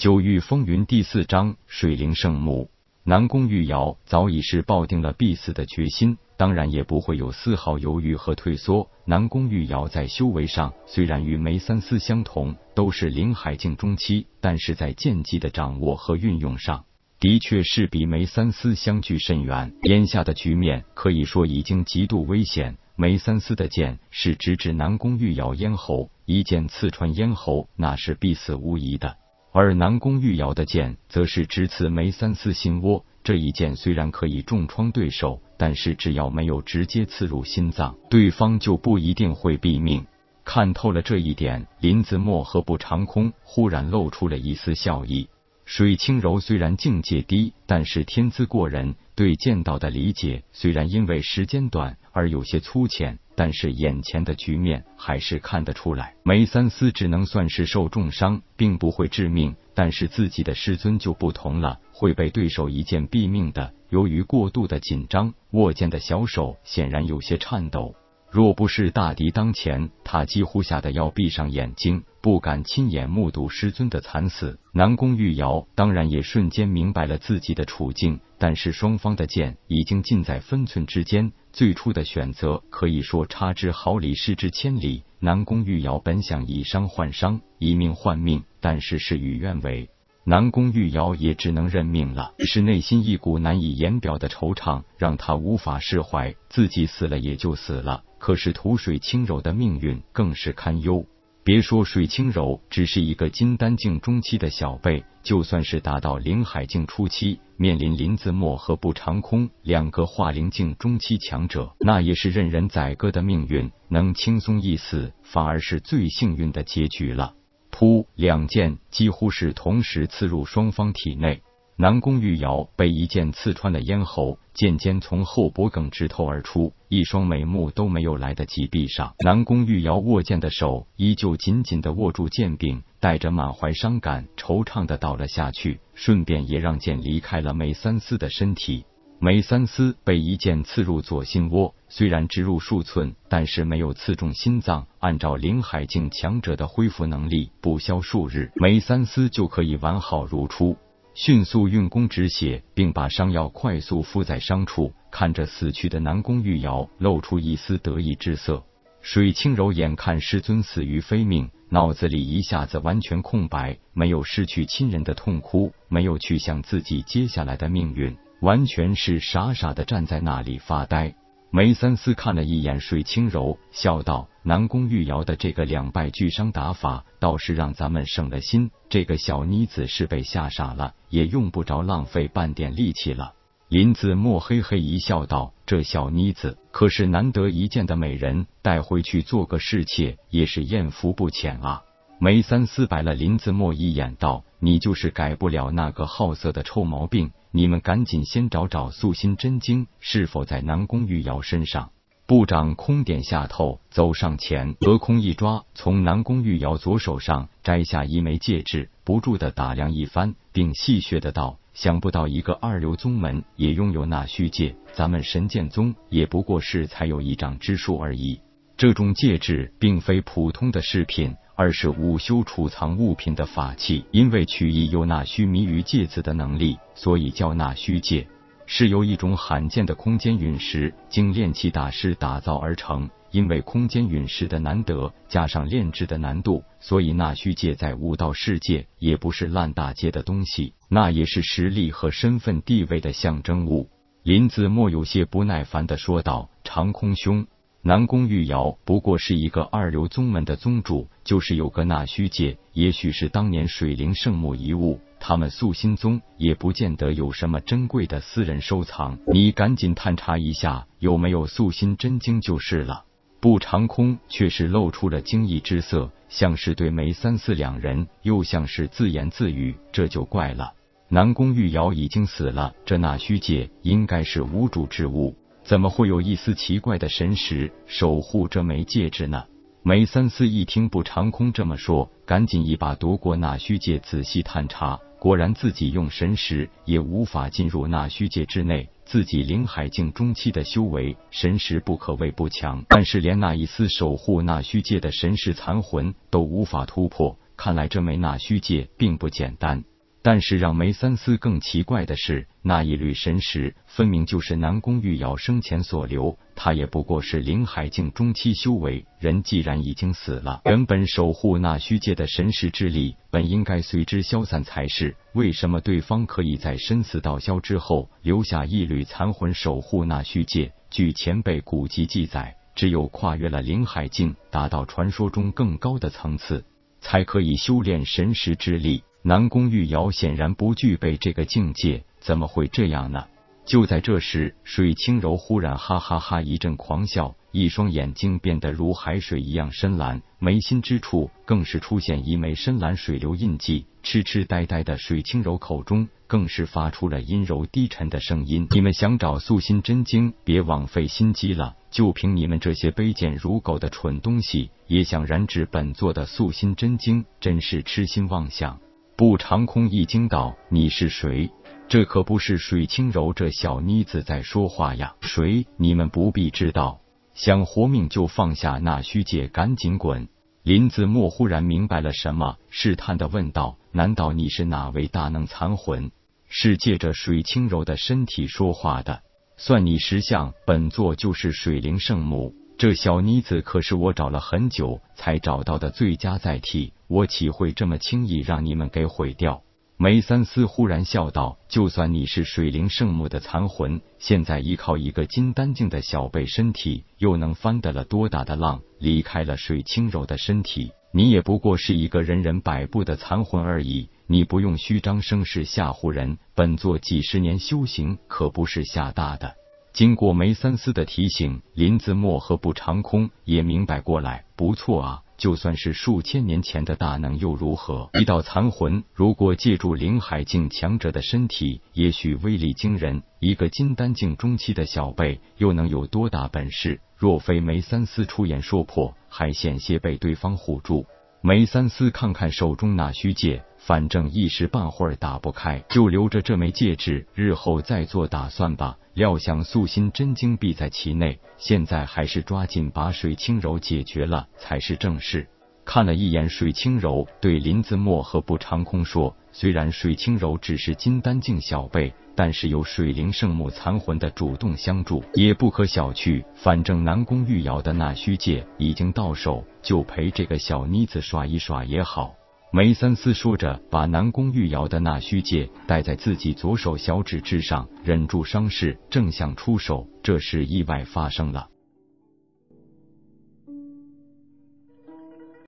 九域风云第四章水灵圣母。南宫玉瑶早已是抱定了必死的决心，当然也不会有丝毫犹豫和退缩。南宫玉瑶在修为上虽然与梅三思相同，都是灵海境中期，但是在剑技的掌握和运用上，的确是比梅三思相距甚远。眼下的局面可以说已经极度危险。梅三思的剑是直指南宫玉瑶咽喉，一剑刺穿咽喉，那是必死无疑的。而南宫玉瑶的剑则是直刺梅三思心窝，这一剑虽然可以重创对手，但是只要没有直接刺入心脏，对方就不一定会毙命。看透了这一点，林子墨和不长空忽然露出了一丝笑意。水清柔虽然境界低，但是天资过人，对剑道的理解虽然因为时间短而有些粗浅。但是眼前的局面还是看得出来，梅三思只能算是受重伤，并不会致命。但是自己的师尊就不同了，会被对手一剑毙命的。由于过度的紧张，握剑的小手显然有些颤抖。若不是大敌当前，他几乎吓得要闭上眼睛，不敢亲眼目睹师尊的惨死。南宫玉瑶当然也瞬间明白了自己的处境，但是双方的剑已经近在分寸之间，最初的选择可以说差之毫厘，失之千里。南宫玉瑶本想以伤换伤，以命换命，但是事与愿违。南宫玉瑶也只能认命了，是内心一股难以言表的惆怅，让他无法释怀。自己死了也就死了，可是涂水清柔的命运更是堪忧。别说水清柔只是一个金丹境中期的小辈，就算是达到灵海境初期，面临林子墨和不长空两个化灵境中期强者，那也是任人宰割的命运。能轻松一死，反而是最幸运的结局了。噗！两剑几乎是同时刺入双方体内，南宫玉瑶被一剑刺穿了咽喉，剑尖从后脖梗直透而出，一双美目都没有来得及闭上。南宫玉瑶握剑的手依旧紧紧的握住剑柄，带着满怀伤感、惆怅的倒了下去，顺便也让剑离开了梅三思的身体。梅三思被一剑刺入左心窝，虽然直入数寸，但是没有刺中心脏。按照灵海境强者的恢复能力，不消数日，梅三思就可以完好如初。迅速运功止血，并把伤药快速敷在伤处，看着死去的南宫玉瑶，露出一丝得意之色。水清柔眼看师尊死于非命，脑子里一下子完全空白，没有失去亲人的痛哭，没有去想自己接下来的命运。完全是傻傻的站在那里发呆。梅三思看了一眼水清柔，笑道：“南宫玉瑶的这个两败俱伤打法，倒是让咱们省了心。这个小妮子是被吓傻了，也用不着浪费半点力气了。”林子墨嘿嘿一笑，道：“这小妮子可是难得一见的美人，带回去做个侍妾，也是艳福不浅啊。”梅三思白了林子墨一眼，道：“你就是改不了那个好色的臭毛病。”你们赶紧先找找素心真经是否在南宫玉瑶身上。部长空点下头，走上前，隔空一抓，从南宫玉瑶左手上摘下一枚戒指，不住的打量一番，并戏谑的道：“想不到一个二流宗门也拥有那虚戒，咱们神剑宗也不过是才有一掌之术而已。这种戒指并非普通的饰品。”而是午休储藏物品的法器，因为取意有纳虚弥于芥子的能力，所以叫纳虚戒。是由一种罕见的空间陨石经炼器大师打造而成。因为空间陨石的难得，加上炼制的难度，所以纳虚戒在武道世界也不是烂大街的东西，那也是实力和身份地位的象征物。林子墨有些不耐烦的说道：“长空兄。”南宫玉瑶不过是一个二流宗门的宗主，就是有个纳虚界，也许是当年水灵圣母遗物。他们素心宗也不见得有什么珍贵的私人收藏，你赶紧探查一下有没有素心真经就是了。不长空却是露出了惊异之色，像是对梅三四两人，又像是自言自语。这就怪了，南宫玉瑶已经死了，这纳虚界应该是无主之物。怎么会有一丝奇怪的神识守护这枚戒指呢？梅三思一听不长空这么说，赶紧一把夺过那虚界，仔细探查。果然自己用神识也无法进入那虚界之内。自己灵海境中期的修为，神识不可谓不强，但是连那一丝守护那虚界的神识残魂都无法突破。看来这枚那虚界并不简单。但是让梅三思更奇怪的是，那一缕神识分明就是南宫玉瑶生前所留。他也不过是灵海境中期修为，人既然已经死了，原本守护那虚界的神识之力本应该随之消散才是。为什么对方可以在身死道消之后留下一缕残魂守护那虚界？据前辈古籍记载，只有跨越了灵海境，达到传说中更高的层次，才可以修炼神识之力。南宫玉瑶显然不具备这个境界，怎么会这样呢？就在这时，水清柔忽然哈哈哈一阵狂笑，一双眼睛变得如海水一样深蓝，眉心之处更是出现一枚深蓝水流印记。痴痴呆呆的水清柔口中更是发出了阴柔低沉的声音：“你们想找素心真经，别枉费心机了。就凭你们这些卑贱如狗的蠢东西，也想染指本座的素心真经，真是痴心妄想。”步长空一惊道：“你是谁？这可不是水清柔这小妮子在说话呀！谁？你们不必知道。想活命就放下那虚界，赶紧滚！”林子墨忽然明白了什么，试探的问道：“难道你是哪位大能残魂？是借着水清柔的身体说话的？算你识相，本座就是水灵圣母。”这小妮子可是我找了很久才找到的最佳载体，我岂会这么轻易让你们给毁掉？梅三思忽然笑道：“就算你是水灵圣母的残魂，现在依靠一个金丹境的小辈身体，又能翻得了多大的浪？离开了水清柔的身体，你也不过是一个人人摆布的残魂而已。你不用虚张声势吓唬人，本座几十年修行可不是吓大的。”经过梅三思的提醒，林子墨和不长空也明白过来。不错啊，就算是数千年前的大能又如何？一道残魂，如果借助灵海境强者的身体，也许威力惊人。一个金丹境中期的小辈，又能有多大本事？若非梅三思出言说破，还险些被对方唬住。梅三思看看手中那虚戒。反正一时半会儿打不开，就留着这枚戒指，日后再做打算吧。料想素心真经必在其内，现在还是抓紧把水清柔解决了才是正事。看了一眼水清柔，对林子墨和不长空说：“虽然水清柔只是金丹境小辈，但是有水灵圣母残魂的主动相助，也不可小觑。反正南宫玉瑶的那虚戒已经到手，就陪这个小妮子耍一耍也好。”梅三思说着，把南宫玉瑶的那虚戒戴在自己左手小指之上，忍住伤势，正想出手，这时意外发生了。